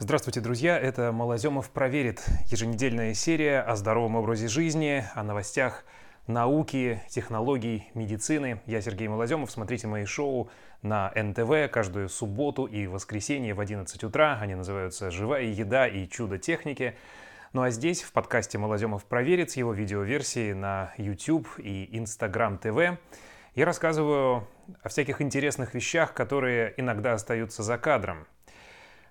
Здравствуйте, друзья! Это Малоземов проверит. Еженедельная серия о здоровом образе жизни, о новостях науки, технологий, медицины. Я Сергей Малоземов. Смотрите мои шоу на НТВ каждую субботу и воскресенье в 11 утра. Они называются «Живая еда» и «Чудо техники». Ну а здесь, в подкасте «Малоземов проверит» с его видеоверсией на YouTube и Instagram TV, я рассказываю о всяких интересных вещах, которые иногда остаются за кадром –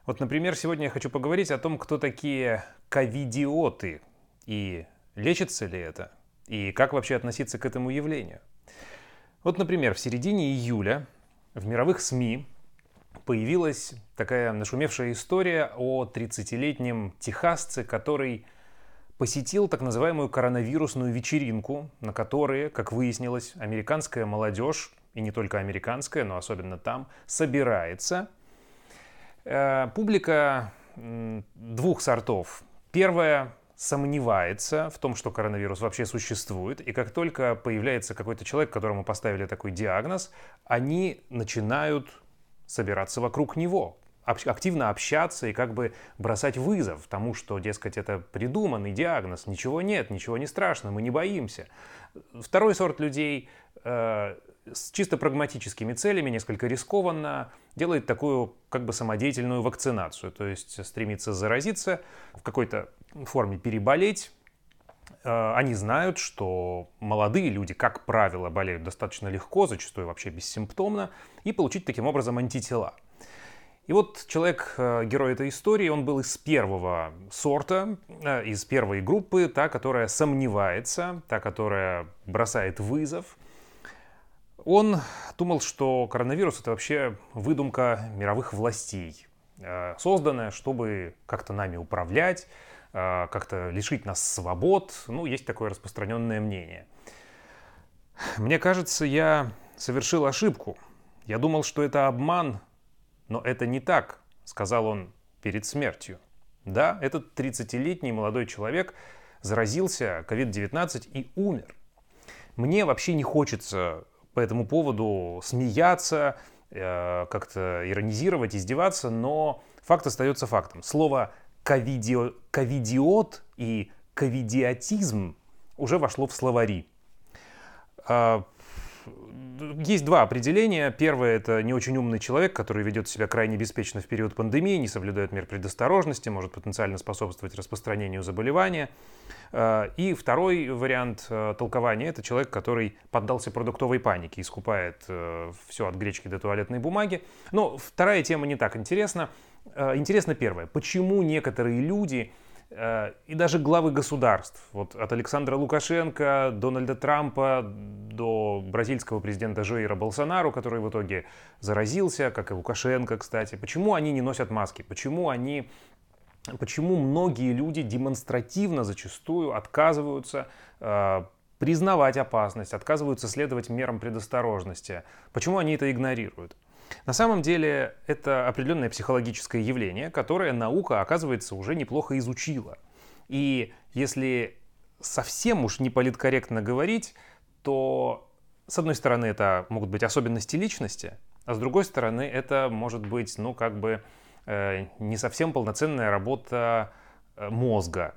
вот, например, сегодня я хочу поговорить о том, кто такие ковидиоты и лечится ли это, и как вообще относиться к этому явлению. Вот, например, в середине июля в мировых СМИ появилась такая нашумевшая история о 30-летнем техасце, который посетил так называемую коронавирусную вечеринку, на которой, как выяснилось, американская молодежь, и не только американская, но особенно там, собирается – публика двух сортов. Первая сомневается в том, что коронавирус вообще существует, и как только появляется какой-то человек, которому поставили такой диагноз, они начинают собираться вокруг него, активно общаться и как бы бросать вызов тому, что, дескать, это придуманный диагноз, ничего нет, ничего не страшно, мы не боимся. Второй сорт людей э, с чисто прагматическими целями, несколько рискованно, делает такую как бы самодеятельную вакцинацию, то есть стремится заразиться, в какой-то форме переболеть. Э, они знают, что молодые люди, как правило, болеют достаточно легко, зачастую вообще бессимптомно, и получить таким образом антитела. И вот человек, э, герой этой истории, он был из первого сорта, э, из первой группы, та, которая сомневается, та, которая бросает вызов – он думал, что коронавирус это вообще выдумка мировых властей, э, созданная, чтобы как-то нами управлять, э, как-то лишить нас свобод. Ну, есть такое распространенное мнение. Мне кажется, я совершил ошибку. Я думал, что это обман, но это не так, сказал он перед смертью. Да, этот 30-летний молодой человек заразился COVID-19 и умер. Мне вообще не хочется по этому поводу смеяться, э, как-то иронизировать, издеваться, но факт остается фактом. Слово ковидио, ковидиот и ковидиотизм уже вошло в словари. Есть два определения. Первое – это не очень умный человек, который ведет себя крайне беспечно в период пандемии, не соблюдает мер предосторожности, может потенциально способствовать распространению заболевания. А, и второй вариант э, толкования – это человек, который поддался продуктовой панике и скупает э, все от гречки до туалетной бумаги. Но вторая тема не так интересна. Э, интересно первое. Почему некоторые люди Э, и даже главы государств, вот от Александра Лукашенко, Дональда Трампа до бразильского президента Жоира Болсонару, который в итоге заразился, как и Лукашенко, кстати. Почему они не носят маски? Почему они Почему многие люди демонстративно зачастую отказываются э, признавать опасность, отказываются следовать мерам предосторожности? Почему они это игнорируют? На самом деле это определенное психологическое явление, которое наука, оказывается, уже неплохо изучила. И если совсем уж не политкорректно говорить, то с одной стороны это могут быть особенности личности, а с другой стороны это может быть, ну, как бы э, не совсем полноценная работа э, мозга.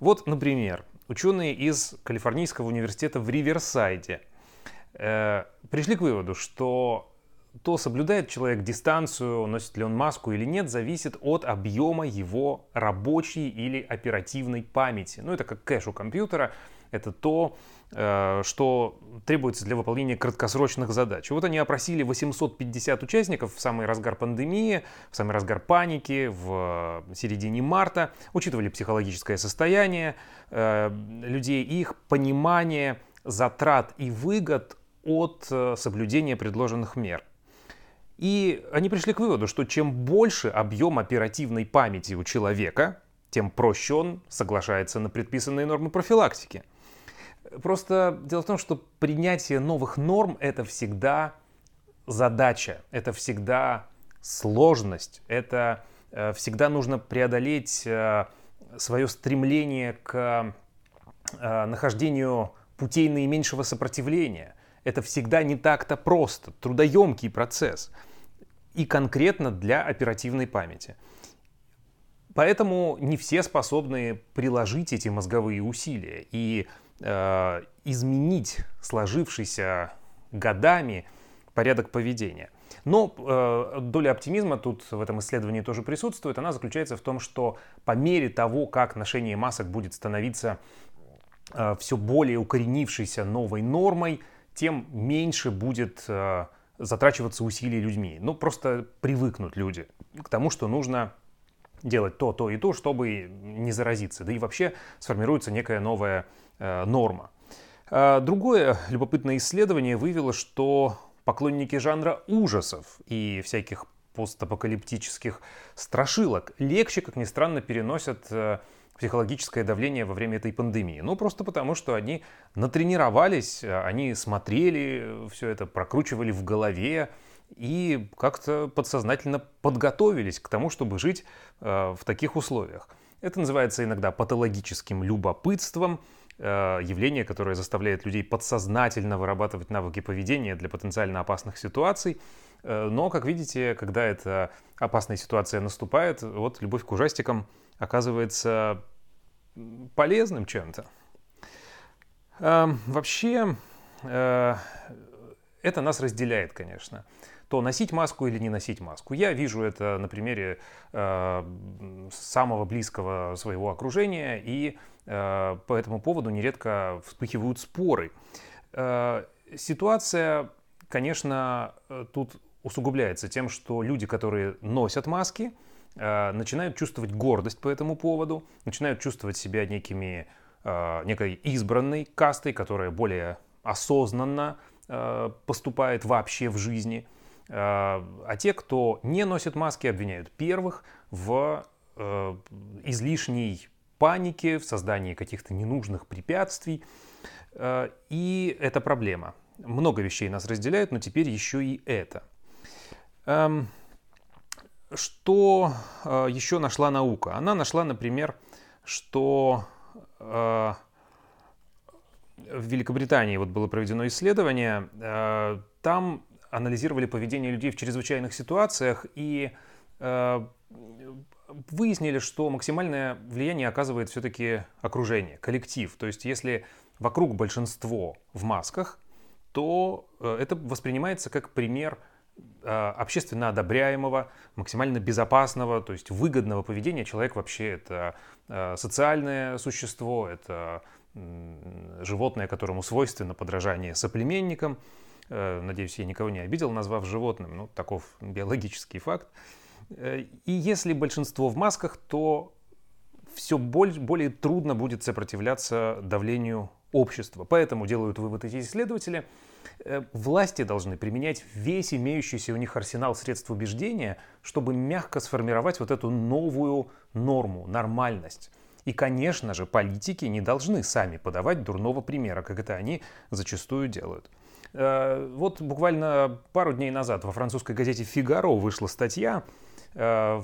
Вот, например, ученые из Калифорнийского университета в Риверсайде э, пришли к выводу, что то соблюдает человек дистанцию, носит ли он маску или нет, зависит от объема его рабочей или оперативной памяти. Ну, это как кэш у компьютера, это то, э, что требуется для выполнения краткосрочных задач. Вот они опросили 850 участников в самый разгар пандемии, в самый разгар паники, в середине марта, учитывали психологическое состояние э, людей, их понимание затрат и выгод от э, соблюдения предложенных мер. И они пришли к выводу, что чем больше объем оперативной памяти у человека, тем проще он соглашается на предписанные нормы профилактики. Просто дело в том, что принятие новых норм это всегда задача, это всегда сложность, это э, всегда нужно преодолеть э, свое стремление к э, нахождению путей наименьшего сопротивления. Это всегда не так-то просто, трудоемкий процесс и конкретно для оперативной памяти. Поэтому не все способны приложить эти мозговые усилия и э, изменить сложившийся годами порядок поведения. Но э, доля оптимизма тут в этом исследовании тоже присутствует. Она заключается в том, что по мере того, как ношение масок будет становиться э, все более укоренившейся новой нормой, тем меньше будет э, затрачиваться усилий людьми. Ну, просто привыкнут люди к тому, что нужно делать то, то и то, чтобы не заразиться. Да и вообще сформируется некая новая э, норма. Э, другое любопытное исследование выявило, что поклонники жанра ужасов и всяких постапокалиптических страшилок легче, как ни странно, переносят э, психологическое давление во время этой пандемии? Ну, просто потому, что они натренировались, они смотрели все это, прокручивали в голове и как-то подсознательно подготовились к тому, чтобы жить э, в таких условиях. Это называется иногда патологическим любопытством, э, явление, которое заставляет людей подсознательно вырабатывать навыки поведения для потенциально опасных ситуаций. Э, но, как видите, когда эта опасная ситуация наступает, вот любовь к ужастикам – оказывается полезным чем-то. Э, вообще, э, это нас разделяет, конечно. То носить маску или не носить маску. Я вижу это на примере э, самого близкого своего окружения, и э, по этому поводу нередко вспыхивают споры. Ситуация, конечно, тут усугубляется тем, что люди, которые носят маски, начинают чувствовать гордость по этому поводу, начинают чувствовать себя некими, э, некой избранной кастой, которая более осознанно э, поступает вообще в жизни. А те, кто не носит маски, обвиняют первых в излишней панике, в создании каких-то ненужных препятствий. И это проблема. Много вещей нас разделяют, но теперь еще и это. Что э, еще нашла наука? Она нашла, например, что э, в Великобритании вот было проведено исследование, э, там анализировали поведение людей в чрезвычайных ситуациях и выяснили, что максимальное влияние оказывает все-таки окружение, коллектив. То есть если вокруг большинство в масках, то это воспринимается как пример общественно одобряемого, максимально безопасного, то есть выгодного поведения. Человек вообще это э, социальное существо, это животное, которому свойственно подражание соплеменникам. Э, надеюсь, я никого не обидел, назвав животным, ну, таков биологический факт. И если большинство в масках, то все более, трудно будет сопротивляться давлению общества. Поэтому делают вывод эти исследователи – Э, власти должны применять весь имеющийся у них арсенал средств убеждения, чтобы мягко сформировать вот эту новую норму, нормальность. И, конечно же, политики не должны сами подавать дурного примера, как это они зачастую делают. Э, вот буквально пару дней назад во французской газете «Фигаро» вышла статья, э,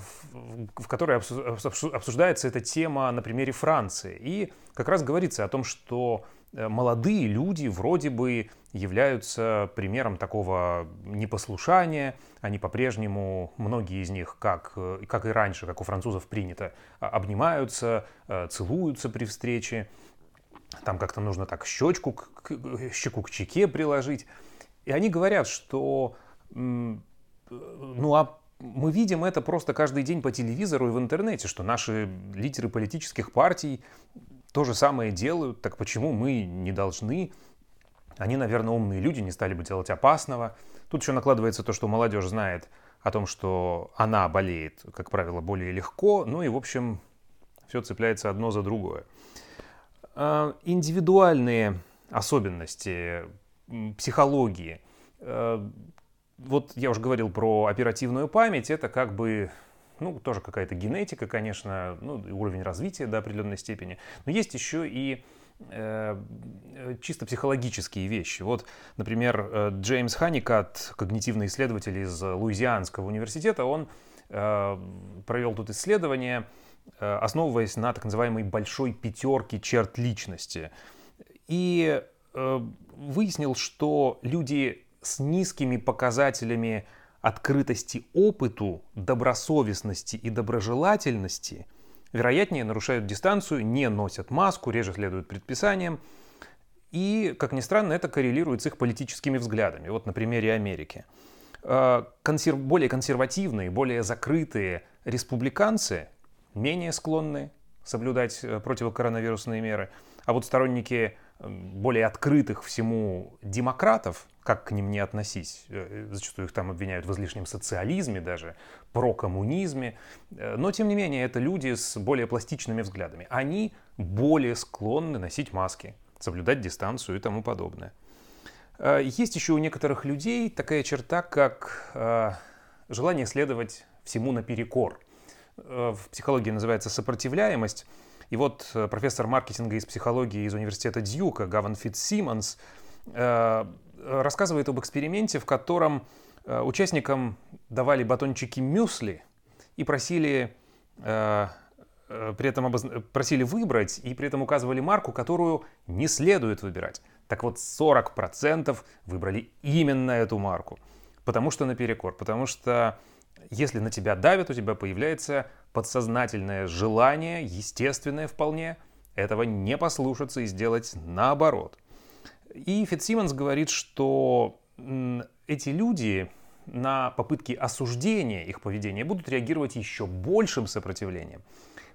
в которой обсуждается эта тема на примере Франции. И как раз говорится о том, что Э, молодые люди вроде бы являются примером такого непослушания. Они по-прежнему, многие из них, как, э, как и раньше, как у французов принято, а, обнимаются, э, целуются при встрече. Там как-то нужно так щечку, к, щеку к чеке приложить. И они говорят, что ну а мы видим это просто каждый день по телевизору и в интернете, что наши лидеры политических партий то же самое делают, так почему мы не должны? Они, наверное, умные люди, не стали бы делать опасного. Тут еще накладывается то, что молодежь знает о том, что она болеет, как правило, более легко. Ну и, в общем, все цепляется одно за другое. А, индивидуальные особенности психологии. А, вот я уже говорил про оперативную память. Это как бы ну, тоже какая-то генетика, конечно, ну, уровень развития до определенной степени. Но есть еще и э, чисто психологические вещи. Вот, например, э, Джеймс Ханикат, когнитивный исследователь из Луизианского университета, он э, провел тут исследование, э, основываясь на так называемой большой пятерке черт личности. И э, выяснил, что люди с низкими показателями открытости опыту, добросовестности и доброжелательности вероятнее нарушают дистанцию, не носят маску, реже следуют предписаниям. И, как ни странно, это коррелирует с их политическими взглядами. Вот на примере Америки. Э, консерв... Более консервативные, более закрытые республиканцы менее склонны соблюдать э, противокоронавирусные меры. А вот сторонники более открытых всему демократов, как к ним не относись, э, зачастую их там обвиняют в излишнем социализме даже, прокоммунизме, э, но тем не менее это люди с более пластичными взглядами. Они более склонны носить маски, соблюдать дистанцию и тому подобное. Э, есть еще у некоторых людей такая черта, как желание следовать всему наперекор. В психологии называется сопротивляемость. И вот э, профессор маркетинга из психологии из университета Дьюка Гаван Фитц-Симмонс э, рассказывает об эксперименте, в котором э, участникам давали батончики мюсли и просили при этом обоз... просили выбрать и при этом указывали марку, которую не следует выбирать. Так вот, 40% выбрали именно эту марку. Потому что наперекор. Потому что если на тебя давят, у тебя появляется подсознательное желание, естественное вполне, этого не послушаться и сделать наоборот. И Фитсимонс говорит, что эти люди на попытки осуждения их поведения будут реагировать еще большим сопротивлением.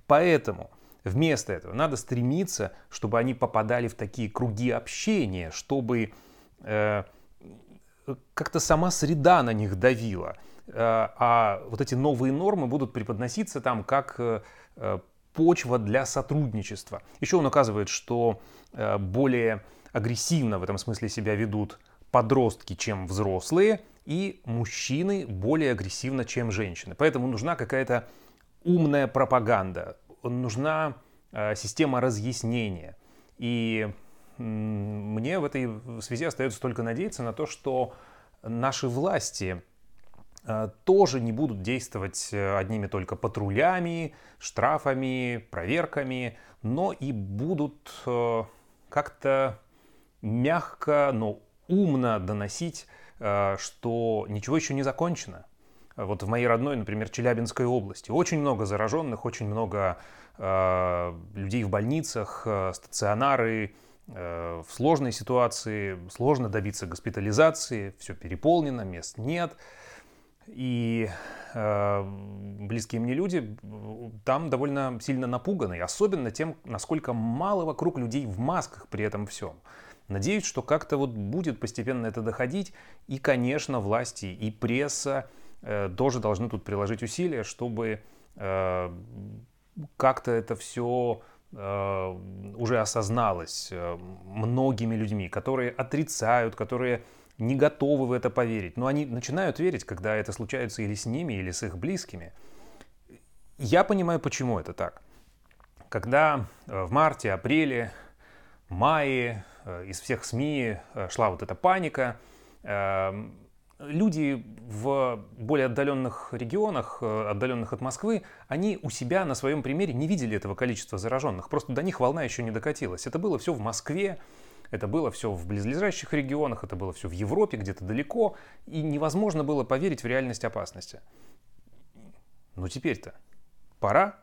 Поэтому вместо этого надо стремиться, чтобы они попадали в такие круги общения, чтобы э, как-то сама среда на них давила. Э, а вот эти новые нормы будут преподноситься там как э, э, почва для сотрудничества. Еще он указывает, что более агрессивно в этом смысле себя ведут подростки, чем взрослые, и мужчины более агрессивно, чем женщины. Поэтому нужна какая-то умная пропаганда, нужна система разъяснения. И мне в этой связи остается только надеяться на то, что наши власти тоже не будут действовать э, одними только патрулями, штрафами, проверками, но и будут э, как-то мягко, но умно доносить, что ничего еще не закончено. Вот в моей родной, например, Челябинской области. Очень много зараженных, очень много людей в больницах, стационары, в сложной ситуации, сложно добиться госпитализации, все переполнено, мест нет – и э, близкие мне люди там довольно сильно напуганы, особенно тем, насколько мало вокруг людей в масках при этом всем. Надеюсь, что как-то вот будет постепенно это доходить, и, конечно, власти и пресса э, тоже должны тут приложить усилия, чтобы э, как-то это все э, уже осозналось э, многими людьми, которые отрицают, которые не готовы в это поверить, но они начинают верить, когда это случается или с ними, или с их близкими. Я понимаю, почему это так. Когда э, в марте, апреле, мае э, из всех СМИ э, шла вот эта паника, люди в более отдаленных регионах, отдаленных от Москвы, они у себя на своем примере не видели этого количества зараженных. Просто до них волна еще не докатилась. Это было все в Москве, это было все в близлежащих регионах, это было все в Европе, где-то далеко, и невозможно было поверить в реальность опасности. Ну теперь-то пора,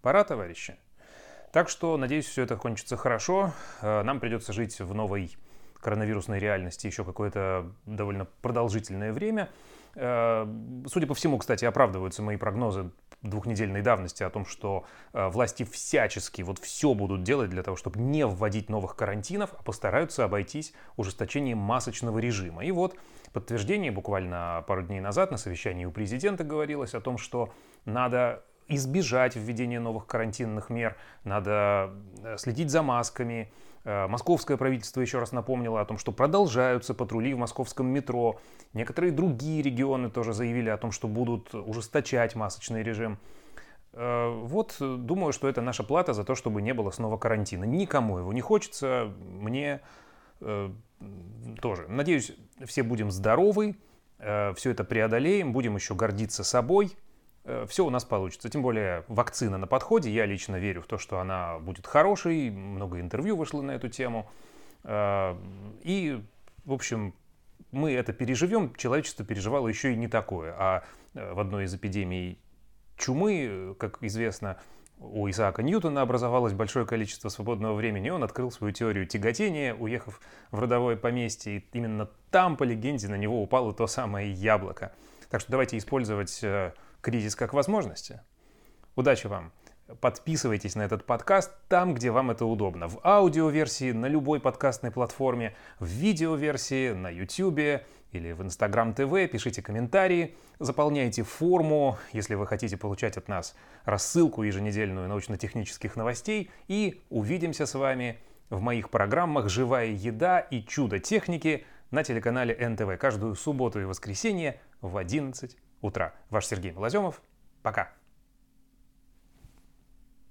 пора, товарищи. Так что, надеюсь, все это кончится хорошо. Э, нам придется жить в новой коронавирусной реальности еще какое-то довольно продолжительное время. Э, судя по всему, кстати, оправдываются мои прогнозы двухнедельной давности о том, что э, власти всячески вот все будут делать для того, чтобы не вводить новых карантинов, а постараются обойтись ужесточением масочного режима. И вот подтверждение буквально пару дней назад на совещании у президента говорилось о том, что надо избежать введения новых карантинных мер, надо э, следить за масками, Э, московское правительство еще раз напомнило о том, что продолжаются патрули в московском метро. Некоторые другие регионы тоже заявили о том, что будут ужесточать масочный режим. Э, вот думаю, что это наша плата за то, чтобы не было снова карантина. Никому его не хочется, мне э, тоже. Надеюсь, все будем здоровы, все это преодолеем, будем еще гордиться собой. Э, все у нас получится. Тем более вакцина на подходе. Я лично верю в то, что она будет хорошей. Много интервью вышло на эту тему. Э, и, в общем, мы это переживем. Человечество переживало еще и не такое. А э, в одной из эпидемий чумы, как известно, у Исаака Ньютона образовалось большое количество свободного времени, и он открыл свою теорию тяготения, уехав в родовое поместье, и именно там, по легенде, на него упало то самое яблоко. Так что давайте использовать кризис как возможности. Удачи вам! Подписывайтесь на этот подкаст там, где вам это удобно. В аудиоверсии на любой подкастной платформе, в видеоверсии на YouTube или в Instagram TV. Пишите комментарии, заполняйте форму, если вы хотите получать от нас рассылку еженедельную научно-технических новостей. И увидимся с вами в моих программах «Живая еда» и «Чудо техники» на телеканале НТВ каждую субботу и воскресенье в 11 утра. Ваш Сергей Малоземов. Пока.